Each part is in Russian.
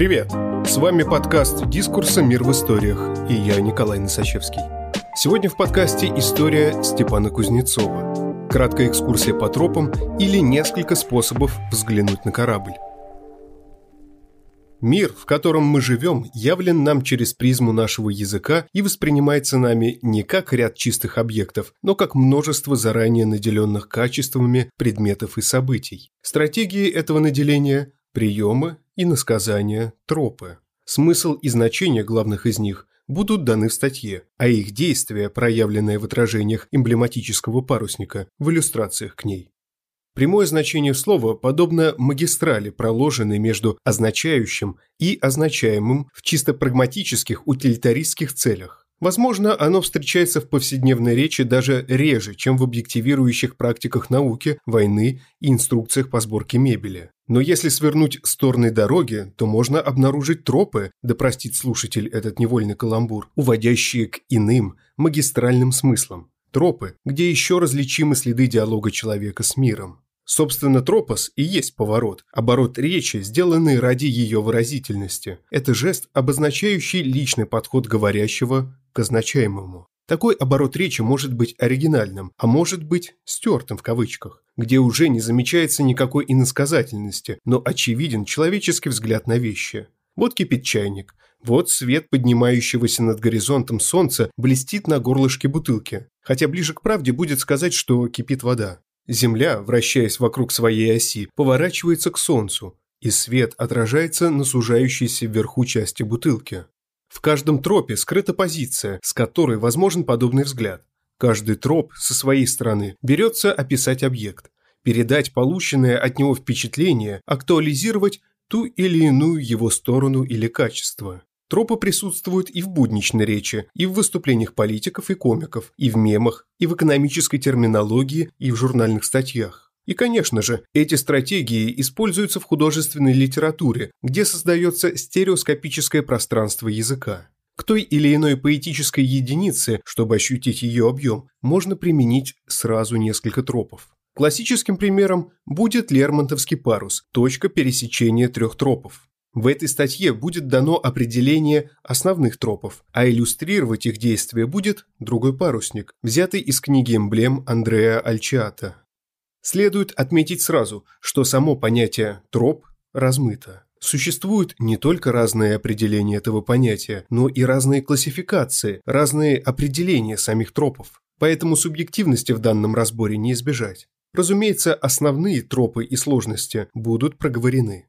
Привет! С вами подкаст «Дискурса. Мир в историях» и я, Николай Носачевский. Сегодня в подкасте история Степана Кузнецова. Краткая экскурсия по тропам или несколько способов взглянуть на корабль. Мир, в котором мы живем, явлен нам через призму нашего языка и воспринимается нами не как ряд чистых объектов, но как множество заранее наделенных качествами предметов и событий. Стратегии этого наделения – приемы, иносказания, тропы. Смысл и значение главных из них будут даны в статье, а их действия, проявленные в отражениях эмблематического парусника, в иллюстрациях к ней. Прямое значение слова подобно магистрали, проложенной между означающим и означаемым в чисто прагматических утилитаристских целях. Возможно, оно встречается в повседневной речи даже реже, чем в объективирующих практиках науки, войны и инструкциях по сборке мебели. Но если свернуть стороны дороги, то можно обнаружить тропы, да простит слушатель этот невольный каламбур, уводящие к иным, магистральным смыслам. Тропы, где еще различимы следы диалога человека с миром. Собственно, тропос и есть поворот, оборот речи, сделанный ради ее выразительности. Это жест, обозначающий личный подход говорящего к означаемому. Такой оборот речи может быть оригинальным, а может быть стертым в кавычках, где уже не замечается никакой иносказательности, но очевиден человеческий взгляд на вещи. Вот кипит чайник, вот свет поднимающегося над горизонтом солнца блестит на горлышке бутылки, хотя ближе к правде будет сказать, что кипит вода. Земля, вращаясь вокруг своей оси, поворачивается к солнцу, и свет отражается на сужающейся вверху части бутылки. В каждом тропе скрыта позиция, с которой возможен подобный взгляд. Каждый троп со своей стороны берется описать объект, передать полученное от него впечатление, актуализировать ту или иную его сторону или качество. Тропы присутствуют и в будничной речи, и в выступлениях политиков и комиков, и в мемах, и в экономической терминологии, и в журнальных статьях. И, конечно же, эти стратегии используются в художественной литературе, где создается стереоскопическое пространство языка. К той или иной поэтической единице, чтобы ощутить ее объем, можно применить сразу несколько тропов. Классическим примером будет Лермонтовский парус, точка пересечения трех тропов. В этой статье будет дано определение основных тропов, а иллюстрировать их действие будет другой парусник, взятый из книги «Эмблем» Андреа Альчиата. Следует отметить сразу, что само понятие «троп» размыто. Существуют не только разные определения этого понятия, но и разные классификации, разные определения самих тропов. Поэтому субъективности в данном разборе не избежать. Разумеется, основные тропы и сложности будут проговорены.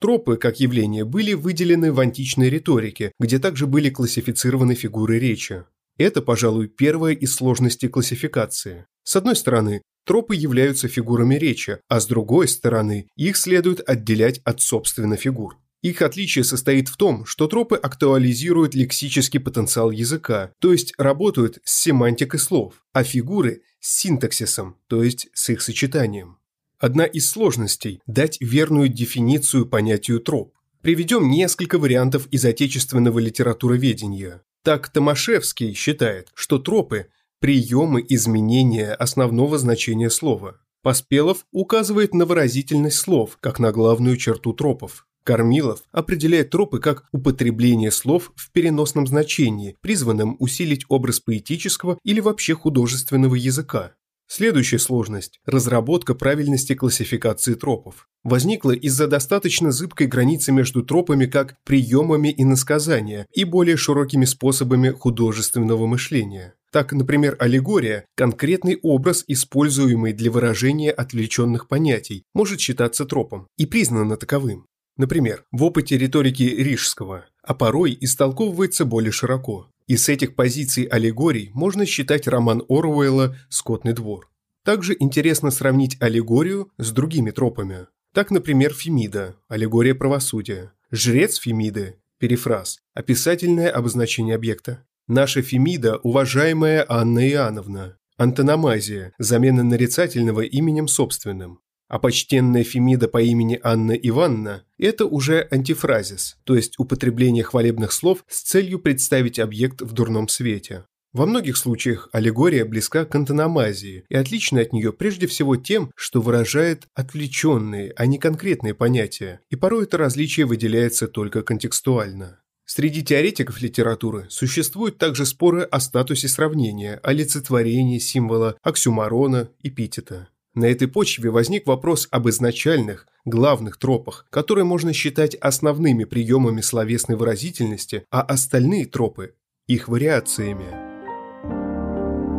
Тропы, как явление, были выделены в античной риторике, где также были классифицированы фигуры речи. Это, пожалуй, первая из сложностей классификации. С одной стороны, Тропы являются фигурами речи, а с другой стороны, их следует отделять от собственно фигур. Их отличие состоит в том, что тропы актуализируют лексический потенциал языка, то есть работают с семантикой слов, а фигуры – с синтаксисом, то есть с их сочетанием. Одна из сложностей – дать верную дефиницию понятию троп. Приведем несколько вариантов из отечественного литературоведения. Так Томашевский считает, что тропы приемы изменения основного значения слова. Поспелов указывает на выразительность слов, как на главную черту тропов. Кормилов определяет тропы как употребление слов в переносном значении, призванном усилить образ поэтического или вообще художественного языка. Следующая сложность – разработка правильности классификации тропов. Возникла из-за достаточно зыбкой границы между тропами как приемами иносказания и более широкими способами художественного мышления. Так, например, аллегория – конкретный образ, используемый для выражения отвлеченных понятий, может считаться тропом и признано таковым. Например, в опыте риторики Рижского, а порой истолковывается более широко. И с этих позиций аллегорий можно считать роман Оруэлла «Скотный двор». Также интересно сравнить аллегорию с другими тропами. Так, например, Фемида – аллегория правосудия, жрец Фемиды – перефраз, описательное обозначение объекта, Наша Фемида, уважаемая Анна Иоанновна. Антономазия, замена нарицательного именем собственным. А почтенная Фемида по имени Анна Ивановна – это уже антифразис, то есть употребление хвалебных слов с целью представить объект в дурном свете. Во многих случаях аллегория близка к антономазии и отлична от нее прежде всего тем, что выражает отвлеченные, а не конкретные понятия, и порой это различие выделяется только контекстуально. Среди теоретиков литературы существуют также споры о статусе сравнения, олицетворении символа, оксюмарона, эпитета. На этой почве возник вопрос об изначальных, главных тропах, которые можно считать основными приемами словесной выразительности, а остальные тропы – их вариациями.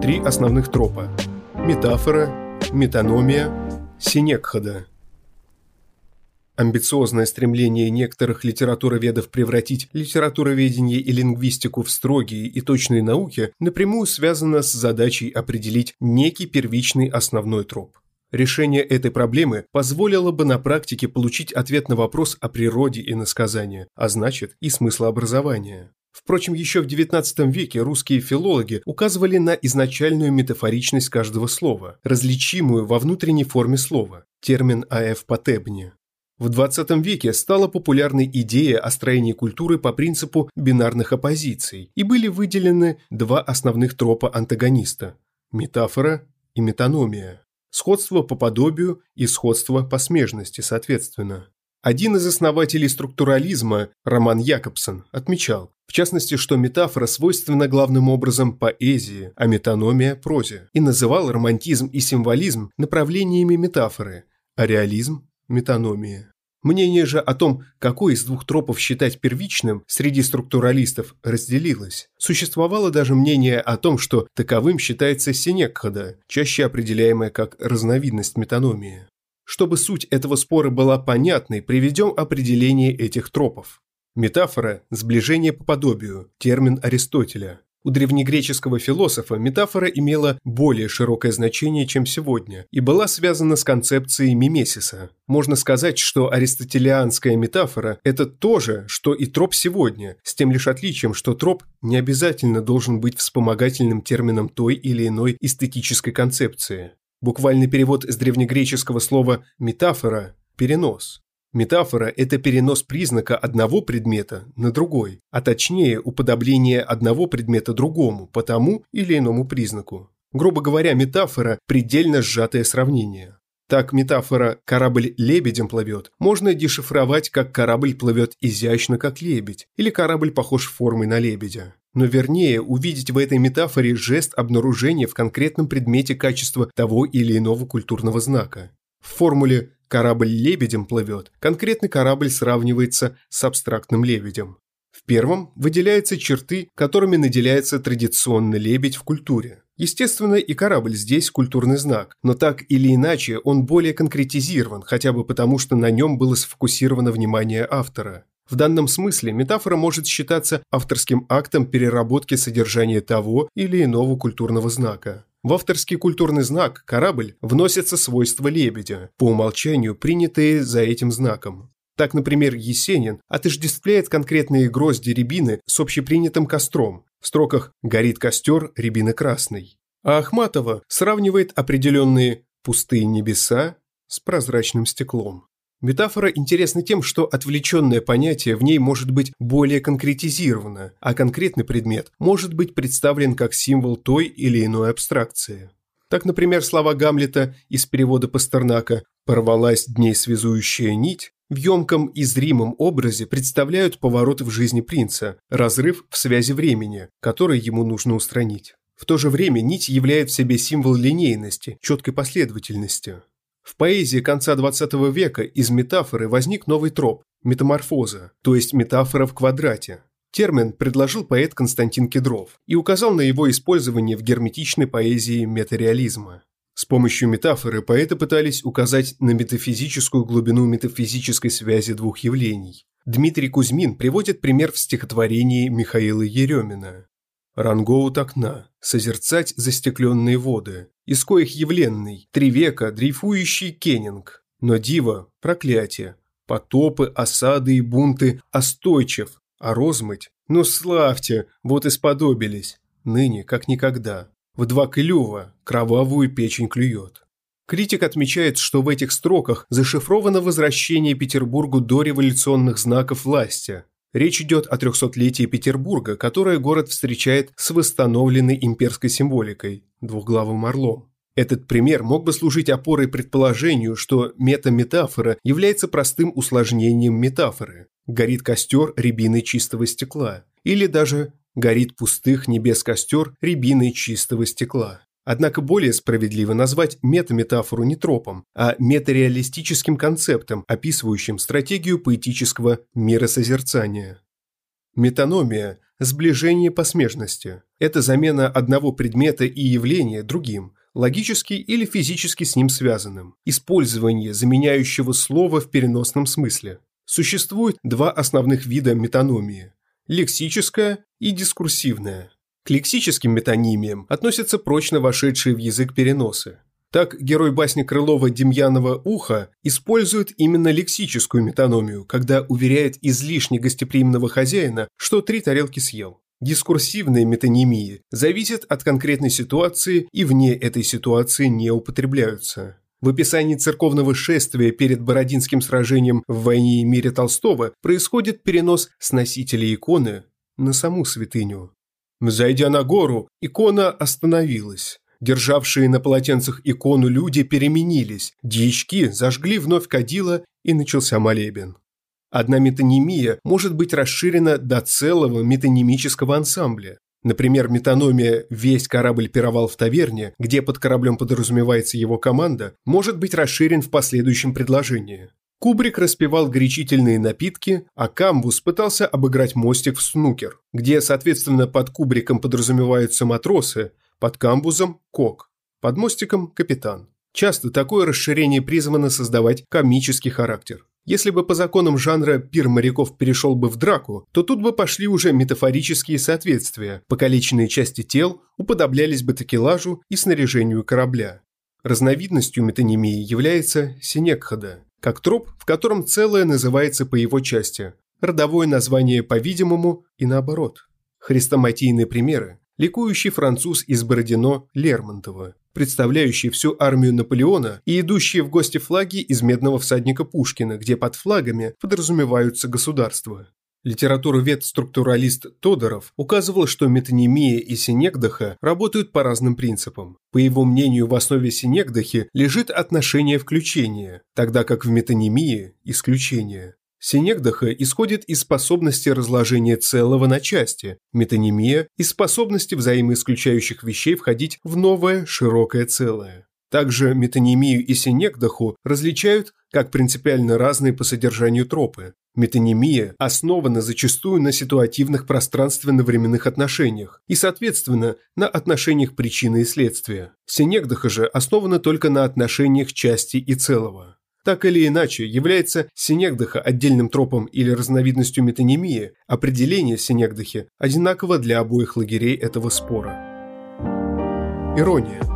Три основных тропа – метафора, метаномия, синекхада. Амбициозное стремление некоторых литературоведов превратить литературоведение и лингвистику в строгие и точные науки напрямую связано с задачей определить некий первичный основной троп. Решение этой проблемы позволило бы на практике получить ответ на вопрос о природе иносказания, а значит и смыслообразования. Впрочем, еще в XIX веке русские филологи указывали на изначальную метафоричность каждого слова, различимую во внутренней форме слова, термин «аэф потебни». В XX веке стала популярной идея о строении культуры по принципу бинарных оппозиций, и были выделены два основных тропа антагониста – метафора и метаномия. Сходство по подобию и сходство по смежности, соответственно. Один из основателей структурализма, Роман Якобсон, отмечал, в частности, что метафора свойственна главным образом поэзии, а метаномия – прозе, и называл романтизм и символизм направлениями метафоры, а реализм – метаномия. Мнение же о том, какой из двух тропов считать первичным, среди структуралистов разделилось. Существовало даже мнение о том, что таковым считается синекхада, чаще определяемая как разновидность метаномии. Чтобы суть этого спора была понятной, приведем определение этих тропов. Метафора – сближение по подобию, термин Аристотеля. У древнегреческого философа метафора имела более широкое значение, чем сегодня, и была связана с концепцией мимесиса. Можно сказать, что аристотелианская метафора – это то же, что и троп сегодня, с тем лишь отличием, что троп не обязательно должен быть вспомогательным термином той или иной эстетической концепции. Буквальный перевод с древнегреческого слова «метафора» – «перенос». Метафора – это перенос признака одного предмета на другой, а точнее уподобление одного предмета другому по тому или иному признаку. Грубо говоря, метафора – предельно сжатое сравнение. Так метафора «корабль лебедем плывет» можно дешифровать как «корабль плывет изящно, как лебедь» или «корабль похож формой на лебедя». Но вернее увидеть в этой метафоре жест обнаружения в конкретном предмете качества того или иного культурного знака. В формуле «корабль лебедем плывет» конкретный корабль сравнивается с абстрактным лебедем. В первом выделяются черты, которыми наделяется традиционный лебедь в культуре. Естественно, и корабль здесь культурный знак, но так или иначе он более конкретизирован, хотя бы потому, что на нем было сфокусировано внимание автора. В данном смысле метафора может считаться авторским актом переработки содержания того или иного культурного знака. В авторский культурный знак «корабль» вносятся свойства лебедя, по умолчанию принятые за этим знаком. Так, например, Есенин отождествляет конкретные грозди рябины с общепринятым костром. В строках «горит костер рябины красной». А Ахматова сравнивает определенные «пустые небеса» с прозрачным стеклом. Метафора интересна тем, что отвлеченное понятие в ней может быть более конкретизировано, а конкретный предмет может быть представлен как символ той или иной абстракции. Так, например, слова Гамлета из перевода Пастернака «порвалась дней связующая нить» в емком и зримом образе представляют поворот в жизни принца, разрыв в связи времени, который ему нужно устранить. В то же время нить являет в себе символ линейности, четкой последовательности. В поэзии конца XX века из метафоры возник новый троп – метаморфоза, то есть метафора в квадрате. Термин предложил поэт Константин Кедров и указал на его использование в герметичной поэзии метареализма. С помощью метафоры поэты пытались указать на метафизическую глубину метафизической связи двух явлений. Дмитрий Кузьмин приводит пример в стихотворении Михаила Еремина. Рангоут окна, созерцать застекленные воды, из коих явленный, три века дрейфующий кеннинг. Но диво – проклятие, потопы, осады и бунты остойчив, а розмыть – ну славьте, вот и сподобились, ныне как никогда. В два клюва кровавую печень клюет. Критик отмечает, что в этих строках зашифровано возвращение Петербургу до революционных знаков власти, Речь идет о трехсотлетии Петербурга, которое город встречает с восстановленной имперской символикой – двухглавым орлом. Этот пример мог бы служить опорой предположению, что метаметафора является простым усложнением метафоры. Горит костер рябины чистого стекла. Или даже горит пустых небес костер рябины чистого стекла. Однако более справедливо назвать метаметафору не тропом, а метареалистическим концептом, описывающим стратегию поэтического миросозерцания. Метаномия – сближение по смежности. Это замена одного предмета и явления другим, логически или физически с ним связанным. Использование заменяющего слова в переносном смысле. Существует два основных вида метаномии – лексическая и дискурсивная. К лексическим метонимиям относятся прочно вошедшие в язык переносы. Так герой басни Крылова Демьянова «Ухо» использует именно лексическую метаномию, когда уверяет излишне гостеприимного хозяина, что три тарелки съел. Дискурсивные метонимии зависят от конкретной ситуации и вне этой ситуации не употребляются. В описании церковного шествия перед Бородинским сражением в «Войне и мире» Толстого происходит перенос с носителя иконы на саму святыню. Зайдя на гору, икона остановилась. Державшие на полотенцах икону люди переменились, дьячки зажгли вновь кадила и начался молебен. Одна метонимия может быть расширена до целого метонимического ансамбля. Например, метаномия «Весь корабль пировал в таверне», где под кораблем подразумевается его команда, может быть расширен в последующем предложении. Кубрик распивал горячительные напитки, а Камбус пытался обыграть мостик в снукер, где, соответственно, под Кубриком подразумеваются матросы, под Камбузом – кок, под мостиком – капитан. Часто такое расширение призвано создавать комический характер. Если бы по законам жанра пир моряков перешел бы в драку, то тут бы пошли уже метафорические соответствия, покалеченные части тел уподоблялись бы такелажу и снаряжению корабля. Разновидностью метонимии является синекхада, как троп, в котором целое называется по его части, родовое название по-видимому и наоборот. Хрестоматийные примеры – ликующий француз из Бородино Лермонтова, представляющий всю армию Наполеона и идущие в гости флаги из «Медного всадника» Пушкина, где под флагами подразумеваются государства. Литературовед-структуралист Тодоров указывал, что метонимия и синекдоха работают по разным принципам. По его мнению, в основе синекдохи лежит отношение включения, тогда как в метонимии – исключение. Синекдоха исходит из способности разложения целого на части, метонимия – из способности взаимоисключающих вещей входить в новое широкое целое. Также метонимию и синекдоху различают как принципиально разные по содержанию тропы. Метонимия основана зачастую на ситуативных пространственно-временных отношениях и, соответственно, на отношениях причины и следствия. Синегдаха же основана только на отношениях части и целого. Так или иначе, является синегдаха отдельным тропом или разновидностью метонимии, определение синегдахи одинаково для обоих лагерей этого спора. Ирония.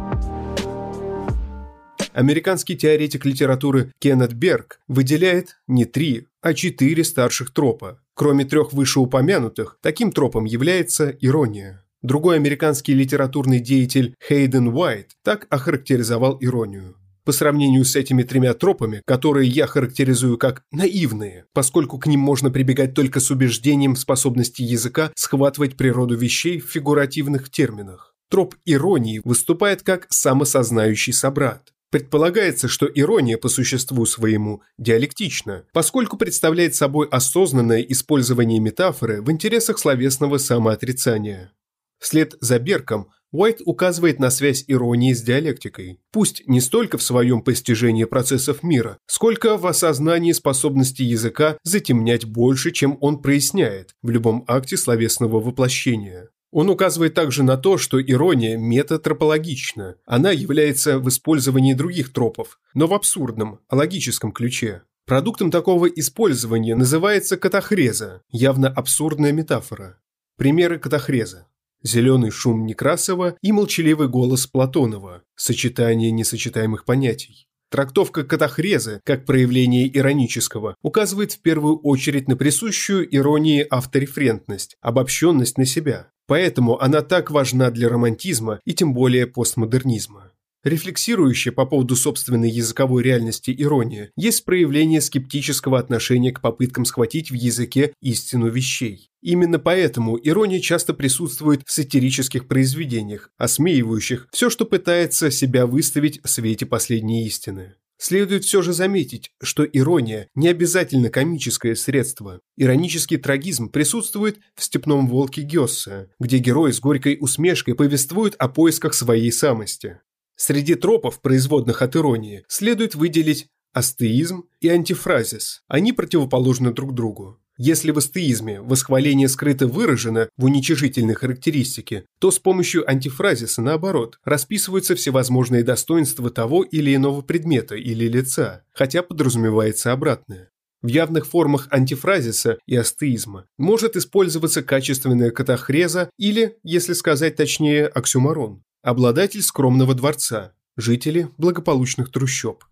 Американский теоретик литературы Кеннет Берг выделяет не три, а четыре старших тропа. Кроме трех вышеупомянутых, таким тропом является ирония. Другой американский литературный деятель Хейден Уайт так охарактеризовал иронию. По сравнению с этими тремя тропами, которые я характеризую как наивные, поскольку к ним можно прибегать только с убеждением в способности языка схватывать природу вещей в фигуративных терминах. Троп иронии выступает как самосознающий собрат. Предполагается, что ирония по существу своему диалектична, поскольку представляет собой осознанное использование метафоры в интересах словесного самоотрицания. Вслед за Берком Уайт указывает на связь иронии с диалектикой, пусть не столько в своем постижении процессов мира, сколько в осознании способности языка затемнять больше, чем он проясняет в любом акте словесного воплощения. Он указывает также на то, что ирония метатропологична. Она является в использовании других тропов, но в абсурдном, логическом ключе. Продуктом такого использования называется катахреза, явно абсурдная метафора. Примеры катахреза. Зеленый шум Некрасова и молчаливый голос Платонова, сочетание несочетаемых понятий. Трактовка катахрезы, как проявление иронического, указывает в первую очередь на присущую иронии автореферентность, обобщенность на себя. Поэтому она так важна для романтизма и тем более постмодернизма. Рефлексирующая по поводу собственной языковой реальности ирония есть проявление скептического отношения к попыткам схватить в языке истину вещей. Именно поэтому ирония часто присутствует в сатирических произведениях, осмеивающих все, что пытается себя выставить в свете последней истины. Следует все же заметить, что ирония не обязательно комическое средство. Иронический трагизм присутствует в «Степном волке» Гесса, где герой с горькой усмешкой повествует о поисках своей самости. Среди тропов, производных от иронии, следует выделить астеизм и антифразис. Они противоположны друг другу. Если в астеизме восхваление скрыто выражено в уничижительной характеристике, то с помощью антифразиса, наоборот, расписываются всевозможные достоинства того или иного предмета или лица, хотя подразумевается обратное. В явных формах антифразиса и астеизма может использоваться качественная катахреза или, если сказать точнее, оксюмарон обладатель скромного дворца, жители благополучных трущоб.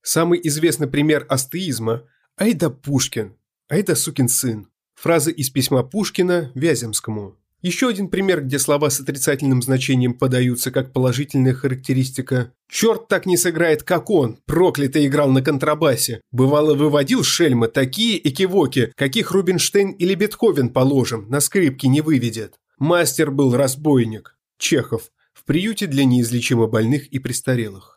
Самый известный пример астеизма – «Ай да Пушкин», «Ай да сукин сын». Фраза из письма Пушкина Вяземскому. Еще один пример, где слова с отрицательным значением подаются как положительная характеристика. «Черт так не сыграет, как он, проклятый играл на контрабасе. Бывало, выводил шельма такие экивоки, каких Рубинштейн или Бетховен, положим, на скрипке не выведет. Мастер был разбойник». Чехов в приюте для неизлечимо больных и престарелых.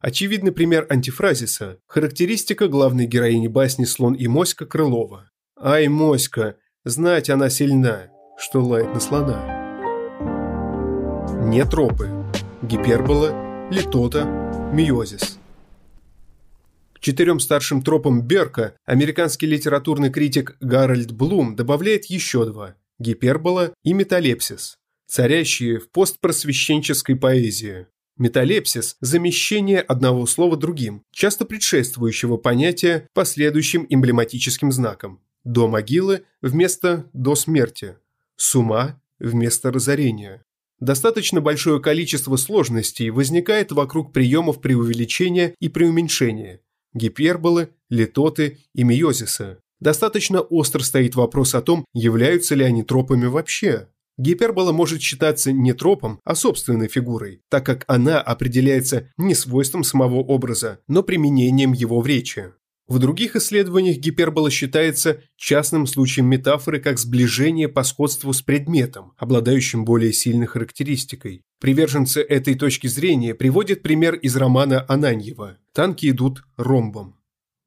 Очевидный пример антифразиса – характеристика главной героини басни «Слон и моська» Крылова. «Ай, моська, знать она сильна, что лает на слона». Не тропы. Гипербола, литота, миозис. К четырем старшим тропам Берка американский литературный критик Гарольд Блум добавляет еще два – гипербола и металепсис царящие в постпросвященческой поэзии. Металепсис – замещение одного слова другим, часто предшествующего понятия последующим эмблематическим знаком. До могилы вместо до смерти, с ума вместо разорения. Достаточно большое количество сложностей возникает вокруг приемов преувеличения и преуменьшения, гиперболы, литоты и миозиса. Достаточно остро стоит вопрос о том, являются ли они тропами вообще. Гипербола может считаться не тропом, а собственной фигурой, так как она определяется не свойством самого образа, но применением его в речи. В других исследованиях гипербола считается частным случаем метафоры как сближение по сходству с предметом, обладающим более сильной характеристикой. Приверженцы этой точки зрения приводят пример из романа Ананьева «Танки идут ромбом».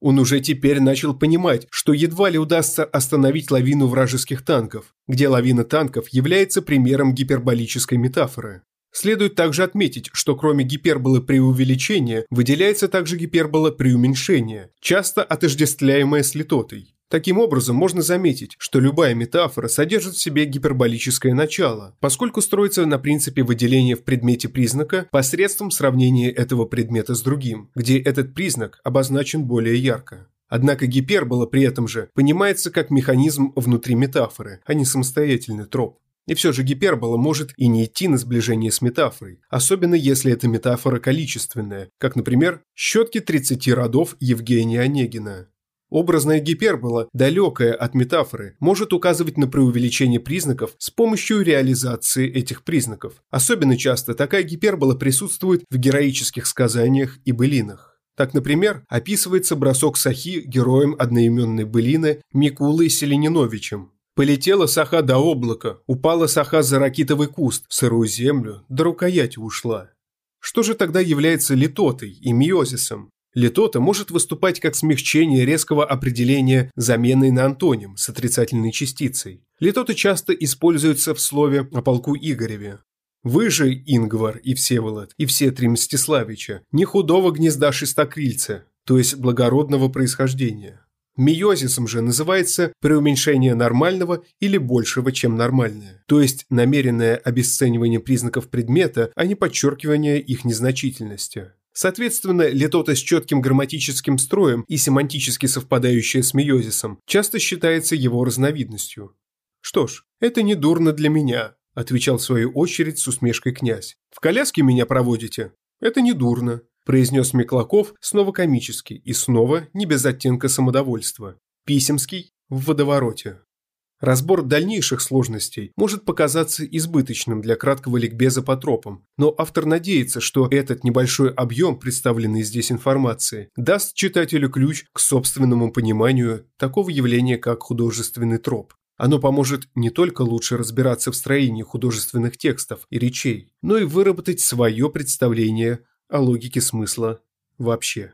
Он уже теперь начал понимать, что едва ли удастся остановить лавину вражеских танков, где лавина танков является примером гиперболической метафоры. Следует также отметить, что кроме гиперболы преувеличения выделяется также гипербола преуменьшения, часто отождествляемая с литотой. Таким образом, можно заметить, что любая метафора содержит в себе гиперболическое начало, поскольку строится на принципе выделения в предмете признака посредством сравнения этого предмета с другим, где этот признак обозначен более ярко. Однако гипербола при этом же понимается как механизм внутри метафоры, а не самостоятельный троп. И все же гипербола может и не идти на сближение с метафорой, особенно если эта метафора количественная, как, например, щетки 30 родов Евгения Онегина. Образная гипербола, далекая от метафоры, может указывать на преувеличение признаков с помощью реализации этих признаков. Особенно часто такая гипербола присутствует в героических сказаниях и былинах. Так, например, описывается бросок Сахи героем одноименной былины Микулой Селениновичем. Полетела Саха до облака, упала Саха за ракитовый куст, в сырую землю, до рукояти ушла. Что же тогда является литотой и миозисом? Литота может выступать как смягчение резкого определения заменой на антоним с отрицательной частицей. Литота часто используется в слове о полку Игореве. Вы же, Ингвар и Всеволод, и все три Мстиславича, не худого гнезда шестокрильца, то есть благородного происхождения. Миозисом же называется преуменьшение нормального или большего, чем нормальное, то есть намеренное обесценивание признаков предмета, а не подчеркивание их незначительности. Соответственно, литота с четким грамматическим строем и семантически совпадающая с миозисом часто считается его разновидностью. «Что ж, это не дурно для меня», – отвечал в свою очередь с усмешкой князь. «В коляске меня проводите? Это не дурно», – произнес Миклаков снова комически и снова не без оттенка самодовольства. Писемский в водовороте. Разбор дальнейших сложностей может показаться избыточным для краткого ликбеза по тропам, но автор надеется, что этот небольшой объем представленной здесь информации даст читателю ключ к собственному пониманию такого явления, как художественный троп. Оно поможет не только лучше разбираться в строении художественных текстов и речей, но и выработать свое представление о логике смысла вообще.